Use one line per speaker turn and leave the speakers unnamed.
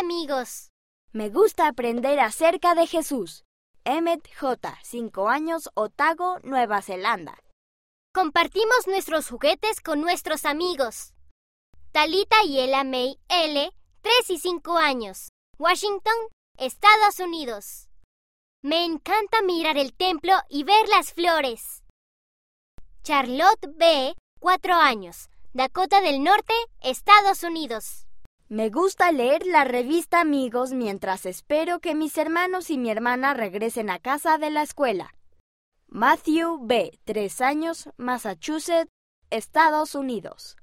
amigos.
Me gusta aprender acerca de Jesús. Emmet J., 5 años, Otago, Nueva Zelanda.
Compartimos nuestros juguetes con nuestros amigos. Talita y Ella May L., 3 y 5 años, Washington, Estados Unidos. Me encanta mirar el templo y ver las flores. Charlotte B., 4 años, Dakota del Norte, Estados Unidos.
Me gusta leer la revista Amigos mientras espero que mis hermanos y mi hermana regresen a casa de la escuela. Matthew B., 3 años, Massachusetts, Estados Unidos.